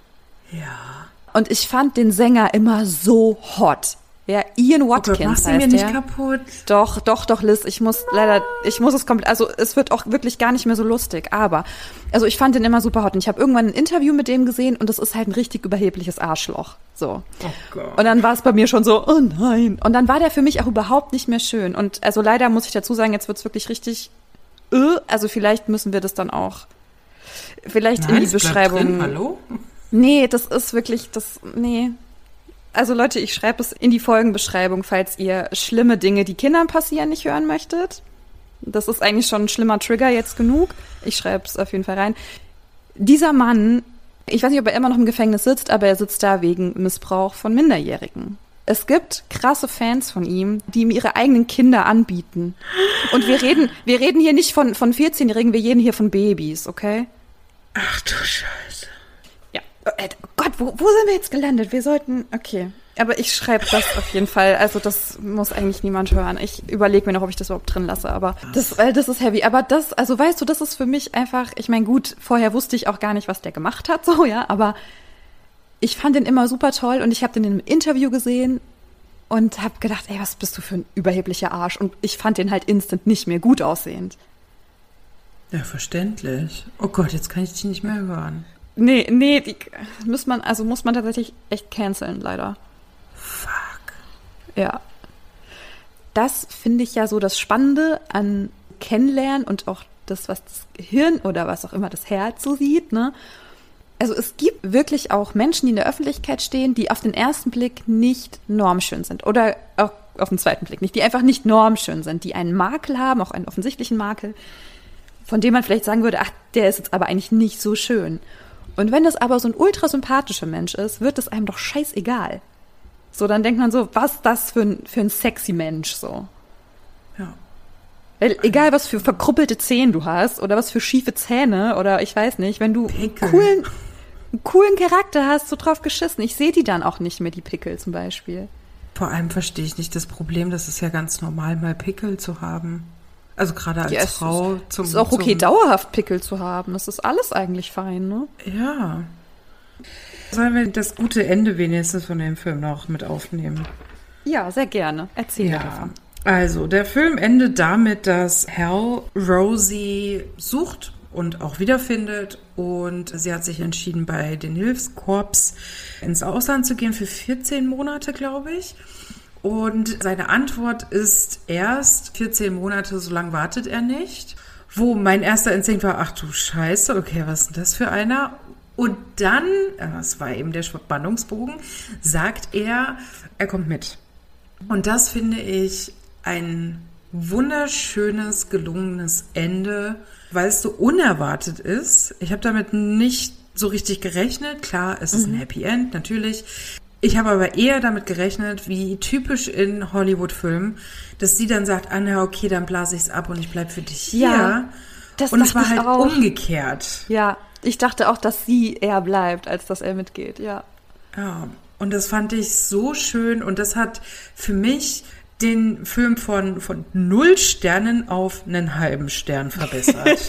Speaker 1: Ja.
Speaker 2: Und ich fand den Sänger immer so hot. Ja, Ian Watkins oh Gott, machst
Speaker 1: du mir nicht kaputt?
Speaker 2: Doch, doch, doch, Liz. Ich muss leider, ich muss es komplett, also es wird auch wirklich gar nicht mehr so lustig. Aber, also ich fand den immer super hot. Und ich habe irgendwann ein Interview mit dem gesehen und das ist halt ein richtig überhebliches Arschloch. So.
Speaker 1: Oh Gott.
Speaker 2: Und dann war es bei mir schon so, oh nein. Und dann war der für mich auch überhaupt nicht mehr schön. Und also leider muss ich dazu sagen, jetzt wird's wirklich richtig, äh, also vielleicht müssen wir das dann auch, vielleicht nein, in die Beschreibung. Drin,
Speaker 1: hallo?
Speaker 2: Nee, das ist wirklich, das, nee. Also Leute, ich schreibe es in die Folgenbeschreibung, falls ihr schlimme Dinge, die Kindern passieren, nicht hören möchtet. Das ist eigentlich schon ein schlimmer Trigger jetzt genug. Ich schreibe es auf jeden Fall rein. Dieser Mann, ich weiß nicht, ob er immer noch im Gefängnis sitzt, aber er sitzt da wegen Missbrauch von Minderjährigen. Es gibt krasse Fans von ihm, die ihm ihre eigenen Kinder anbieten. Und wir reden, wir reden hier nicht von, von 14-Jährigen, wir reden hier von Babys, okay?
Speaker 1: Ach du Scheiße.
Speaker 2: Äh, Gott, wo, wo sind wir jetzt gelandet? Wir sollten, okay. Aber ich schreibe das auf jeden Fall. Also das muss eigentlich niemand hören. Ich überlege mir noch, ob ich das überhaupt drin lasse. Aber das, weil das ist heavy. Aber das, also weißt du, das ist für mich einfach. Ich meine, gut, vorher wusste ich auch gar nicht, was der gemacht hat, so ja. Aber ich fand den immer super toll und ich habe den in einem Interview gesehen und habe gedacht, ey, was bist du für ein überheblicher Arsch? Und ich fand den halt instant nicht mehr gut aussehend.
Speaker 1: Ja, verständlich. Oh Gott, jetzt kann ich dich nicht mehr hören.
Speaker 2: Nee, nee, die muss man, also muss man tatsächlich echt canceln, leider.
Speaker 1: Fuck.
Speaker 2: Ja. Das finde ich ja so das Spannende an Kennenlernen und auch das, was das Gehirn oder was auch immer das Herz so sieht, ne? Also es gibt wirklich auch Menschen, die in der Öffentlichkeit stehen, die auf den ersten Blick nicht normschön sind oder auch auf den zweiten Blick nicht, die einfach nicht normschön sind, die einen Makel haben, auch einen offensichtlichen Makel, von dem man vielleicht sagen würde, ach, der ist jetzt aber eigentlich nicht so schön. Und wenn das aber so ein ultra sympathischer Mensch ist, wird es einem doch scheißegal. So, dann denkt man so, was das für ein, für ein sexy Mensch, so.
Speaker 1: Ja.
Speaker 2: Weil egal, was für verkruppelte Zähne du hast oder was für schiefe Zähne oder ich weiß nicht, wenn du
Speaker 1: Pickel.
Speaker 2: coolen, einen coolen Charakter hast, so drauf geschissen. Ich sehe die dann auch nicht mehr, die Pickel zum Beispiel.
Speaker 1: Vor allem verstehe ich nicht das Problem, das ist ja ganz normal, mal Pickel zu haben. Also gerade als
Speaker 2: Ja,
Speaker 1: Frau zum.
Speaker 2: Es ist auch okay, dauerhaft Pickel zu haben. Das ist alles eigentlich fein, ne?
Speaker 1: Ja. Sollen wir das gute Ende wenigstens von dem Film noch mit aufnehmen?
Speaker 2: Ja, sehr gerne. Erzähl davon.
Speaker 1: Also, der Film endet damit, dass Hal Rosie sucht und auch wiederfindet. Und sie hat sich entschieden, bei den Hilfskorps ins Ausland zu gehen für 14 Monate, glaube ich. Und seine Antwort ist erst 14 Monate, so lange wartet er nicht. Wo mein erster Instinkt war, ach du Scheiße, okay, was ist denn das für einer? Und dann, äh, das war eben der Spannungsbogen, sagt er, er kommt mit. Und das finde ich ein wunderschönes, gelungenes Ende, weil es so unerwartet ist. Ich habe damit nicht so richtig gerechnet. Klar, es ist ein Happy End, natürlich. Ich habe aber eher damit gerechnet, wie typisch in Hollywood-Filmen, dass sie dann sagt, Anna, okay, dann blase ich es ab und ich bleib für dich hier.
Speaker 2: Ja, das
Speaker 1: und es war halt
Speaker 2: auch.
Speaker 1: umgekehrt.
Speaker 2: Ja, ich dachte auch, dass sie eher bleibt, als dass er mitgeht, ja.
Speaker 1: Ja, und das fand ich so schön und das hat für mich den Film von, von null Sternen auf einen halben Stern verbessert.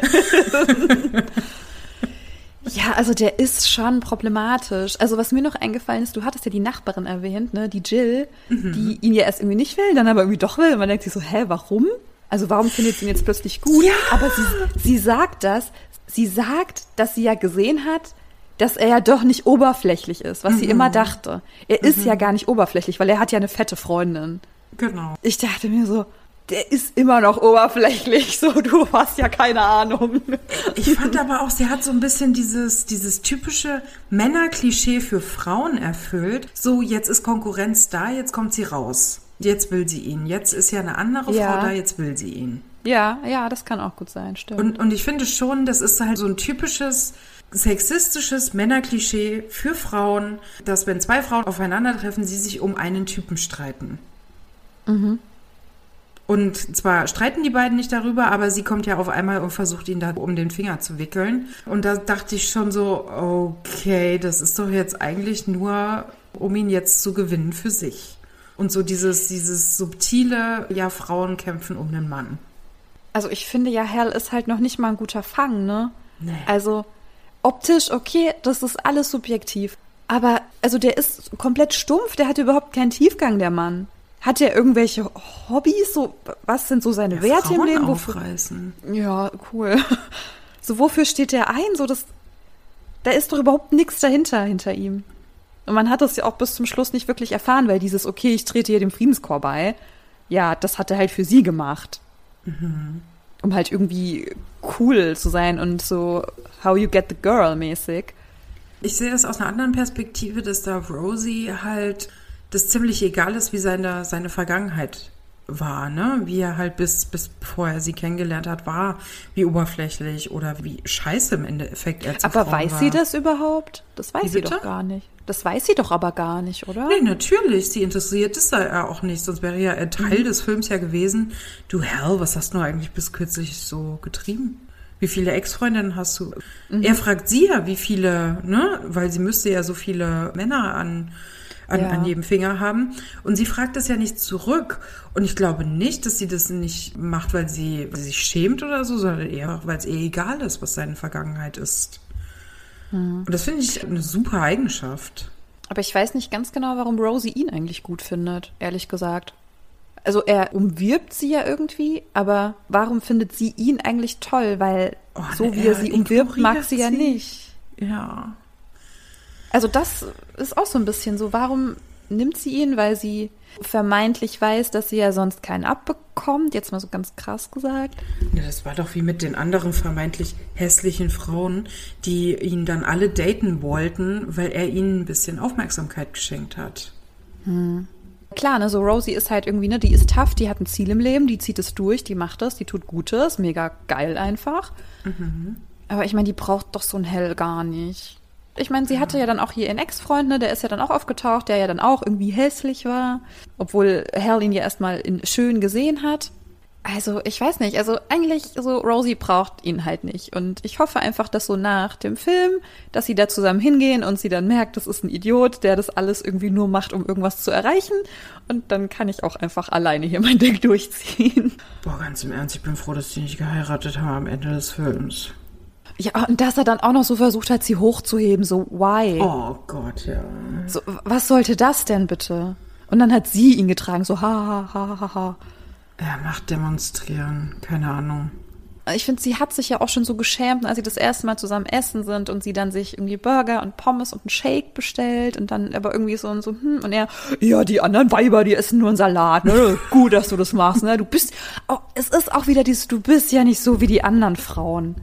Speaker 2: Ja, also der ist schon problematisch. Also was mir noch eingefallen ist, du hattest ja die Nachbarin erwähnt, ne, die Jill, die ihn ja erst irgendwie nicht will, dann aber irgendwie doch will. Und man denkt sich so, hä, warum? Also warum findet sie ihn jetzt plötzlich gut?
Speaker 1: Ja.
Speaker 2: Aber sie, sie sagt das, sie sagt, dass sie ja gesehen hat, dass er ja doch nicht oberflächlich ist, was sie immer dachte. Er ist ja gar nicht oberflächlich, weil er hat ja eine fette Freundin.
Speaker 1: genau.
Speaker 2: Ich dachte mir so, der ist immer noch oberflächlich, so du hast ja keine Ahnung.
Speaker 1: Ich fand aber auch, sie hat so ein bisschen dieses, dieses typische Männerklischee für Frauen erfüllt. So, jetzt ist Konkurrenz da, jetzt kommt sie raus. Jetzt will sie ihn. Jetzt ist ja eine andere
Speaker 2: Ja.
Speaker 1: Frau da, jetzt will sie ihn.
Speaker 2: Ja, ja, das kann auch gut sein, stimmt.
Speaker 1: Und, und ich finde schon, das ist halt so ein typisches sexistisches Männerklischee für Frauen, dass wenn zwei Frauen aufeinandertreffen, sie sich um einen Typen streiten. Und zwar streiten die beiden nicht darüber, aber sie kommt ja auf einmal und versucht ihn da um den Finger zu wickeln. Und da dachte ich schon so, okay, das ist doch jetzt eigentlich nur, um ihn jetzt zu gewinnen für sich. Und so dieses, dieses subtile, ja, Frauen kämpfen um den Mann.
Speaker 2: Also ich finde ja, Hell ist halt noch nicht mal ein guter Fang, ne?
Speaker 1: Nee.
Speaker 2: Also optisch, okay, das ist alles subjektiv. Aber, also der ist komplett stumpf, der hat überhaupt keinen Tiefgang, der Mann. Hat er irgendwelche Hobbys? So, was sind so seine Werte im
Speaker 1: Frauen
Speaker 2: Leben? Wofür,
Speaker 1: aufreißen.
Speaker 2: ja, cool. So, wofür steht der ein? So, das, da ist doch überhaupt nichts dahinter, hinter ihm. Und man hat das ja auch bis zum Schluss nicht wirklich erfahren, weil dieses, okay, ich trete hier dem Friedenskorps bei, ja, das hat er halt für sie gemacht. Um halt irgendwie cool zu sein und so how you get the girl mäßig.
Speaker 1: Ich sehe das aus einer anderen Perspektive, dass da Rosie halt das ziemlich egal ist, wie seine, seine Vergangenheit war, ne? Wie er halt bis, bis bevor er sie kennengelernt hat, war, wie oberflächlich oder wie scheiße im Endeffekt er zu
Speaker 2: Aber
Speaker 1: Frauen
Speaker 2: weiß
Speaker 1: war.
Speaker 2: sie das überhaupt? Das weiß
Speaker 1: Wie
Speaker 2: sie
Speaker 1: bitte?
Speaker 2: doch gar nicht. Das weiß sie doch aber gar nicht, oder?
Speaker 1: Nee, natürlich. Sie interessiert es ja auch nicht. Sonst wäre ja ein Teil des Films ja gewesen. Du Hell, was hast du eigentlich bis kürzlich so getrieben? Wie viele Ex-Freundinnen hast du? Er fragt sie ja, wie viele, ne? Weil sie müsste ja so viele Männer an, an,
Speaker 2: Ja.
Speaker 1: an jedem Finger haben. Und sie fragt das ja nicht zurück. Und ich glaube nicht, dass sie das nicht macht, weil sie, weil sie sich schämt oder so, sondern eher, weil es ihr egal ist, was seine Vergangenheit ist. Und das finde ich eine super Eigenschaft.
Speaker 2: Aber ich weiß nicht ganz genau, warum Rosie ihn eigentlich gut findet, ehrlich gesagt. Also er umwirbt sie ja irgendwie, aber warum findet sie ihn eigentlich toll? Weil
Speaker 1: Oh,
Speaker 2: so
Speaker 1: ne,
Speaker 2: wie er
Speaker 1: er
Speaker 2: sie umwirbt, mag sie ja
Speaker 1: sie.
Speaker 2: nicht.
Speaker 1: Ja.
Speaker 2: Also das ist auch so ein bisschen so. Warum nimmt sie ihn? Weil sie vermeintlich weiß, dass sie ja sonst keinen abbekommt. Jetzt mal so ganz krass gesagt.
Speaker 1: Ja, das war doch wie mit den anderen vermeintlich hässlichen Frauen, die ihn dann alle daten wollten, weil er ihnen ein bisschen Aufmerksamkeit geschenkt hat.
Speaker 2: Klar, ne, so Rosie ist halt irgendwie, ne, die ist tough, die hat ein Ziel im Leben, die zieht es durch, die macht es, die tut Gutes, mega geil einfach. Aber ich meine, die braucht doch so ein Hell gar nicht. Ich meine, sie hatte ja dann auch hier ihren Ex-Freund, ne, der ist ja dann auch aufgetaucht, der ja dann auch irgendwie hässlich war, obwohl Hell ihn ja erstmal in schön gesehen hat. Also, ich weiß nicht, also eigentlich so Rosie braucht ihn halt nicht und ich hoffe einfach, dass so nach dem Film, dass sie da zusammen hingehen und sie dann merkt, das ist ein Idiot, der das alles irgendwie nur macht, um irgendwas zu erreichen und dann kann ich auch einfach alleine hier mein Ding durchziehen.
Speaker 1: Boah, ganz im Ernst, ich bin froh, dass die nicht geheiratet haben am Ende des Films.
Speaker 2: Ja, und dass er dann auch noch so versucht hat, sie hochzuheben, so why?
Speaker 1: Oh Gott, ja.
Speaker 2: So, was sollte das denn bitte? Und dann hat sie ihn getragen, so ha ha ha ha ha.
Speaker 1: Er macht demonstrieren, keine Ahnung.
Speaker 2: Ich finde, sie hat sich ja auch schon so geschämt, als sie das erste Mal zusammen essen sind und sie dann sich irgendwie Burger und Pommes und einen Shake bestellt und dann aber irgendwie so und so, hm, und er, ja, die anderen Weiber, die essen nur einen Salat, ne? Gut, dass du das machst, ne? Du bist, oh, es ist auch wieder dieses, du bist ja nicht so wie die anderen Frauen.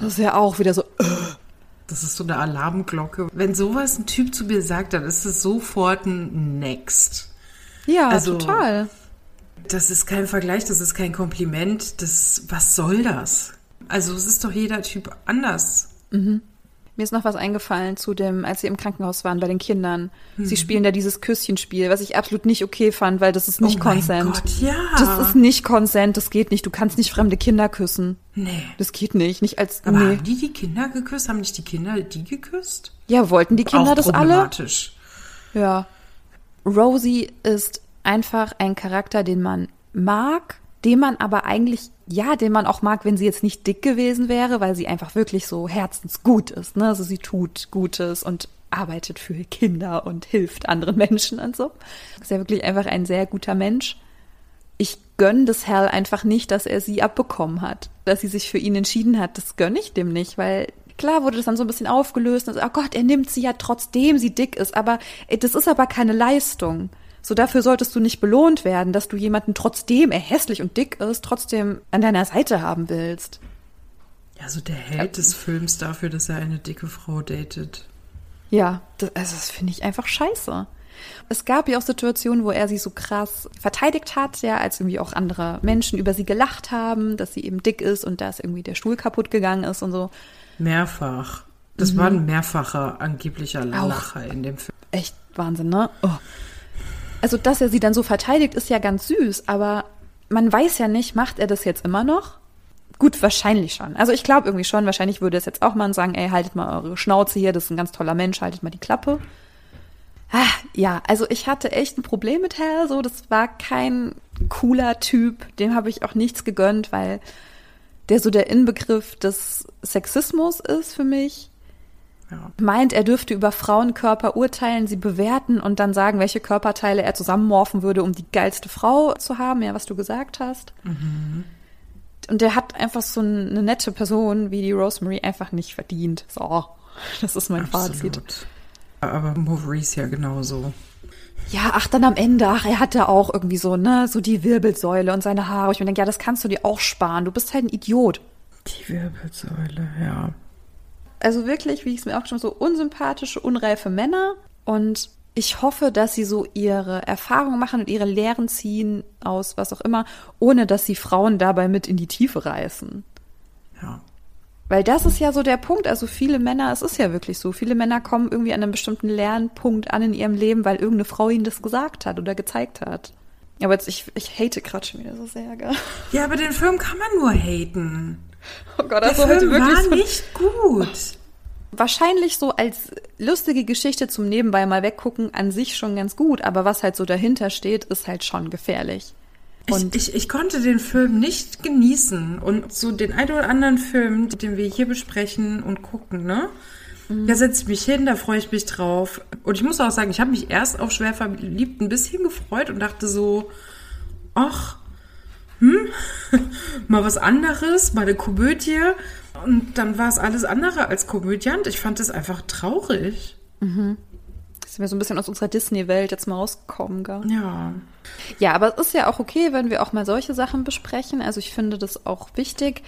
Speaker 2: Das ist ja auch wieder so, äh,
Speaker 1: Das ist so eine Alarmglocke. Wenn sowas ein Typ zu mir sagt, dann ist es sofort ein Next.
Speaker 2: ja,
Speaker 1: Also-
Speaker 2: total.
Speaker 1: Das ist kein Vergleich, das ist kein Kompliment. Das, was soll das? Also es ist doch jeder Typ anders.
Speaker 2: Mir ist noch was eingefallen zu dem, als sie im Krankenhaus waren bei den Kindern. Sie spielen da dieses Küsschenspiel, was ich absolut nicht okay fand, weil das ist nicht
Speaker 1: oh mein
Speaker 2: Consent.
Speaker 1: Gott, ja.
Speaker 2: Das ist nicht Consent, das geht nicht. Du kannst nicht fremde Kinder küssen.
Speaker 1: nee.
Speaker 2: Das geht nicht, nicht als
Speaker 1: Aber
Speaker 2: nee.
Speaker 1: haben die die Kinder geküsst? Haben nicht die Kinder die geküsst?
Speaker 2: Ja, wollten die Kinder
Speaker 1: Auch
Speaker 2: das alle?
Speaker 1: problematisch.
Speaker 2: Ja. Rosie ist einfach ein Charakter, den man mag, den man aber eigentlich, ja, den man auch mag, wenn sie jetzt nicht dick gewesen wäre, weil sie einfach wirklich so herzensgut ist. Ne? Also sie tut Gutes und arbeitet für Kinder und hilft anderen Menschen und so. Ist ja wirklich einfach ein sehr guter Mensch. Ich gönn das Hell einfach nicht, dass er sie abbekommen hat, dass sie sich für ihn entschieden hat. Das gönn ich dem nicht, weil klar wurde das dann so ein bisschen aufgelöst und oh Gott, er nimmt sie ja trotzdem sie dick ist, aber das ist aber keine Leistung. So dafür solltest du nicht belohnt werden, dass du jemanden trotzdem er hässlich und dick ist, trotzdem an deiner Seite haben willst.
Speaker 1: Ja, so der Held des Films dafür, dass er eine dicke Frau datet.
Speaker 2: Ja, das, also das finde ich einfach scheiße. Es gab ja auch Situationen, wo er sie so krass verteidigt hat, ja, als irgendwie auch andere Menschen über sie gelacht haben, dass sie eben dick ist und dass irgendwie der Stuhl kaputt gegangen ist und so.
Speaker 1: Mehrfach. Das war ein mehrfacher angeblicher
Speaker 2: Mhm.
Speaker 1: Lacher in dem Film.
Speaker 2: Echt Wahnsinn, ne? Oh. Also, dass er sie dann so verteidigt, ist ja ganz süß, aber man weiß ja nicht, macht er das jetzt immer noch? Gut, wahrscheinlich schon. Also ich glaube irgendwie schon, wahrscheinlich würde es jetzt auch mal sagen, ey, haltet mal eure Schnauze hier, das ist ein ganz toller Mensch, haltet mal die Klappe. Ah, ja, also ich hatte echt ein Problem mit Hal, so, das war kein cooler Typ, dem habe ich auch nichts gegönnt, weil der so der Inbegriff des Sexismus ist für mich
Speaker 1: Ja.
Speaker 2: meint, er dürfte über Frauenkörper urteilen, sie bewerten und dann sagen, welche Körperteile er zusammenmorphen würde, um die geilste Frau zu haben, ja, was du gesagt hast. Und der hat einfach so eine nette Person wie die Rosemary einfach nicht verdient. So, das ist mein Fazit.
Speaker 1: Absolut. Aber Maurice ja genauso.
Speaker 2: Ja, ach, dann am Ende, ach, er hat ja auch irgendwie so, ne, so die Wirbelsäule und seine Haare. Ich mir denke, ja, das kannst du dir auch sparen. Du bist halt ein Idiot.
Speaker 1: Die Wirbelsäule, ja.
Speaker 2: Also wirklich, wie ich es mir auch schon so unsympathische, unreife Männer. Und ich hoffe, dass sie so ihre Erfahrungen machen und ihre Lehren ziehen aus was auch immer, ohne dass sie Frauen dabei mit in die Tiefe reißen.
Speaker 1: Ja.
Speaker 2: Weil das ist ja so der Punkt. Also viele Männer, es ist ja wirklich so, viele Männer kommen irgendwie an einem bestimmten Lernpunkt an in ihrem Leben, weil irgendeine Frau ihnen das gesagt hat oder gezeigt hat. Aber jetzt, ich, ich hate gerade schon wieder so sehr, gell?
Speaker 1: Ja, aber den Film kann man nur haten.
Speaker 2: Oh Gott,
Speaker 1: Der
Speaker 2: also heute wirklich
Speaker 1: war
Speaker 2: so
Speaker 1: nicht gut.
Speaker 2: wahrscheinlich so als lustige Geschichte zum Nebenbei mal weggucken an sich schon ganz gut, aber was halt so dahinter steht, ist halt schon gefährlich. Und
Speaker 1: ich, ich, ich konnte den Film nicht genießen. Und so den einen oder anderen Film, den wir hier besprechen und gucken, ne? Da setze ich mich hin, da freue ich mich drauf. Und ich muss auch sagen, ich habe mich erst auf Schwer verliebt ein bisschen gefreut und dachte so, ach, hm, mal was anderes, mal eine Komödie. Und dann war es alles andere als komödiant. Ich fand es einfach traurig.
Speaker 2: sind wir so ein bisschen aus unserer Disney-Welt jetzt mal rausgekommen, gell?
Speaker 1: Ja.
Speaker 2: Ja, aber es ist ja auch okay, wenn wir auch mal solche Sachen besprechen. Also ich finde das auch wichtig.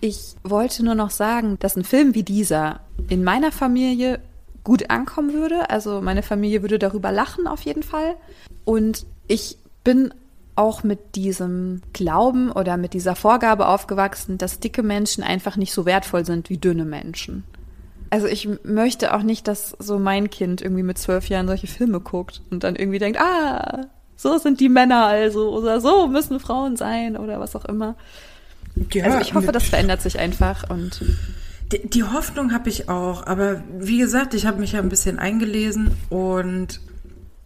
Speaker 2: Ich wollte nur noch sagen, dass ein Film wie dieser in meiner Familie gut ankommen würde. Also meine Familie würde darüber lachen auf jeden Fall. Und ich bin auch mit diesem Glauben oder mit dieser Vorgabe aufgewachsen, dass dicke Menschen einfach nicht so wertvoll sind wie dünne Menschen. Also ich möchte auch nicht, dass so mein Kind irgendwie mit zwölf Jahren solche Filme guckt und dann irgendwie denkt, ah, so sind die Männer also oder so müssen Frauen sein oder was auch immer.
Speaker 1: ja
Speaker 2: Also ich hoffe, das verändert sich einfach und
Speaker 1: Die, die Hoffnung habe ich auch, aber wie gesagt, ich habe mich ja ein bisschen eingelesen und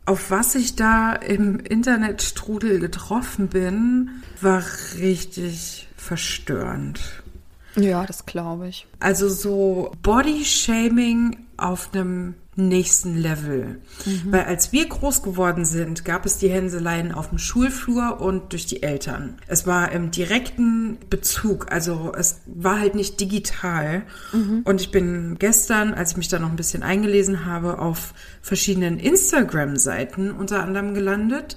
Speaker 1: auf was ich da im Internetstrudel getroffen bin, war richtig verstörend.
Speaker 2: ja, das glaube ich.
Speaker 1: Also so Body-Shaming auf einem nächsten Level. Weil als wir groß geworden sind, gab es die Hänseleien auf dem Schulflur und durch die Eltern. Es war im direkten Bezug, also es war halt nicht digital. Und ich bin gestern, als ich mich da noch ein bisschen eingelesen habe, auf verschiedenen Instagram-Seiten unter anderem gelandet,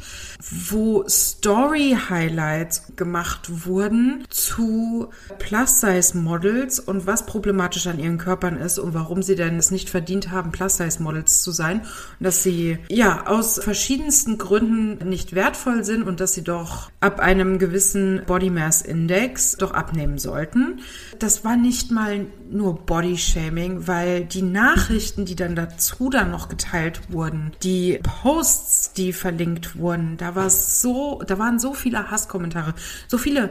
Speaker 1: wo Story-Highlights gemacht wurden zu Plus-Size-Models und was problematisch an ihren Körpern ist und warum sie denn es nicht verdient haben, Plus-Size-Models zu sein. Und dass sie, ja, aus verschiedensten Gründen nicht wertvoll sind und dass sie doch ab einem gewissen Body Mass Index doch abnehmen sollten. Das war nicht mal nur Body-Shaming, weil die Nachrichten, die dann dazu dann noch geteilt wurden, die Posts, die verlinkt wurden, da war so, da waren so viele Hasskommentare, so viele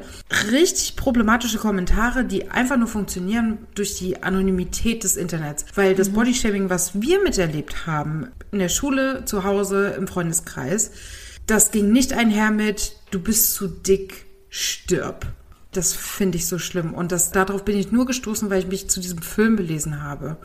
Speaker 1: richtig problematische Kommentare, die einfach nur funktionieren durch die Anonymität des Internets. Weil das Bodyshaming, was wir miterlebt haben, in der Schule, zu Hause, im Freundeskreis, das ging nicht einher mit, du bist zu dick, stirb. Das finde ich so schlimm. Und das, darauf bin ich nur gestoßen, weil ich mich zu diesem Film belesen habe.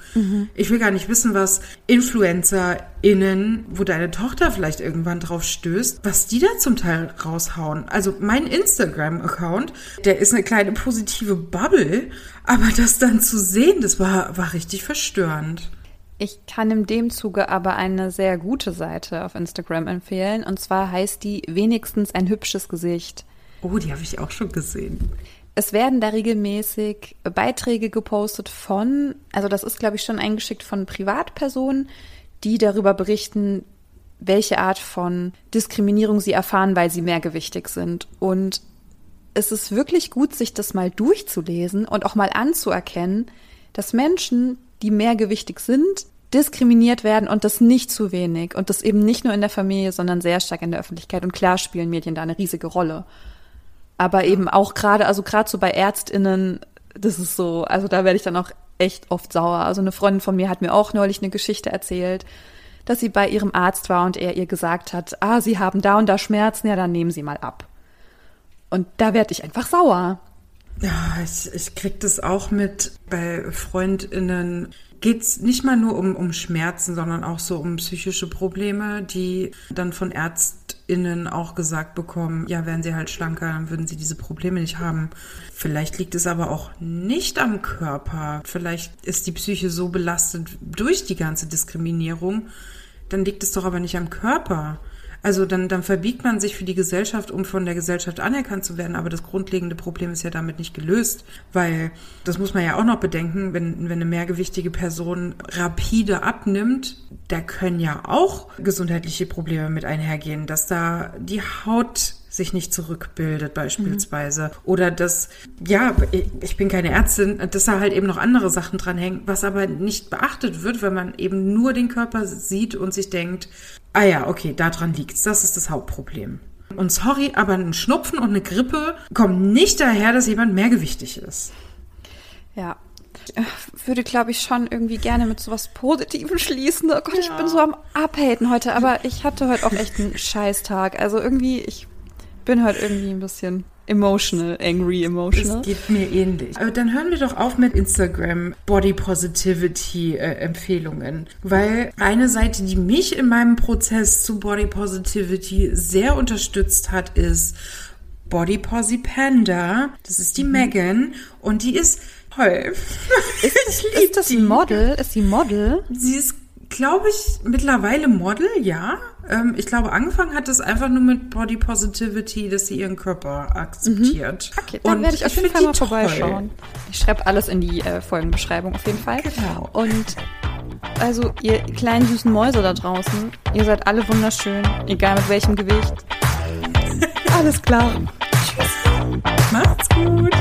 Speaker 1: Ich will gar nicht wissen, was InfluencerInnen, wo deine Tochter vielleicht irgendwann drauf stößt, was die da zum Teil raushauen. Also mein Instagram-Account, der ist eine kleine positive Bubble, aber das dann zu sehen, das war, war richtig verstörend.
Speaker 2: Ich kann in dem Zuge aber eine sehr gute Seite auf Instagram empfehlen. Und zwar heißt die wenigstens ein hübsches Gesicht.
Speaker 1: Oh, die habe ich auch schon gesehen.
Speaker 2: Es werden da regelmäßig Beiträge gepostet von, also das ist, glaube ich, schon eingeschickt von Privatpersonen, die darüber berichten, welche Art von Diskriminierung sie erfahren, weil sie mehrgewichtig sind. Und es ist wirklich gut, sich das mal durchzulesen und auch mal anzuerkennen, dass Menschen, die mehrgewichtig sind, diskriminiert werden und das nicht zu wenig. Und das eben nicht nur in der Familie, sondern sehr stark in der Öffentlichkeit. Und klar spielen Medien da eine riesige Rolle. Aber eben auch gerade, also gerade so bei ÄrztInnen, das ist so, also da werde ich dann auch echt oft sauer. Also eine Freundin von mir hat mir auch neulich eine Geschichte erzählt, dass sie bei ihrem Arzt war und er ihr gesagt hat, ah, sie haben da und da Schmerzen, ja, dann nehmen sie mal ab. Und da werde ich einfach sauer.
Speaker 1: Ja, ich, ich krieg das auch mit bei FreundInnen. Geht's nicht mal nur um, um Schmerzen, sondern auch so um psychische Probleme, die dann von ÄrztInnen auch gesagt bekommen, ja, wären sie halt schlanker, dann würden sie diese Probleme nicht haben. Vielleicht liegt es aber auch nicht am Körper. Vielleicht ist die Psyche so belastet durch die ganze Diskriminierung. Dann liegt es doch aber nicht am Körper. Also dann, dann verbiegt man sich für die Gesellschaft, um von der Gesellschaft anerkannt zu werden. Aber das grundlegende Problem ist ja damit nicht gelöst, weil das muss man ja auch noch bedenken, wenn, wenn eine mehrgewichtige Person rapide abnimmt, da können ja auch gesundheitliche Probleme mit einhergehen, dass da die Haut sich nicht zurückbildet beispielsweise. Mhm. Oder dass, ja, ich bin keine Ärztin, dass da halt eben noch andere Sachen dranhängen, was aber nicht beachtet wird, wenn man eben nur den Körper sieht und sich denkt, ah ja, okay, daran liegt's. Das ist das Hauptproblem. Und sorry, aber ein Schnupfen und eine Grippe kommen nicht daher, dass jemand mehrgewichtig ist.
Speaker 2: Ja, ich würde, glaube ich, schon irgendwie gerne mit sowas Positivem schließen. Oh Gott, ja. ich bin so am Abhaten heute, aber ich hatte heute auch echt einen Scheißtag. Also irgendwie, ich bin halt irgendwie ein bisschen emotional, angry emotional.
Speaker 1: Es geht mir ähnlich. Aber dann hören wir doch auf mit Instagram Body Positivity äh, Empfehlungen, weil eine Seite, die mich in meinem Prozess zu Body Positivity sehr unterstützt hat, ist Body Posy Panda. Das ist die mhm. Megan und die ist toll.
Speaker 2: Ist, ist das ein Model? Ist sie Model?
Speaker 1: Sie ist glaube ich, mittlerweile Model, ja. Ähm, ich glaube, angefangen hat es einfach nur mit Body Positivity, dass sie ihren Körper akzeptiert.
Speaker 2: Mhm. Okay, dann werde ich auf jeden Fall mal vorbeischauen. Ich schreibe alles in die äh, Folgenbeschreibung auf jeden Fall.
Speaker 1: Genau.
Speaker 2: Und also, ihr kleinen süßen Mäuse da draußen, ihr seid alle wunderschön, egal mit welchem Gewicht. Alles klar.
Speaker 1: Tschüss. Macht's gut.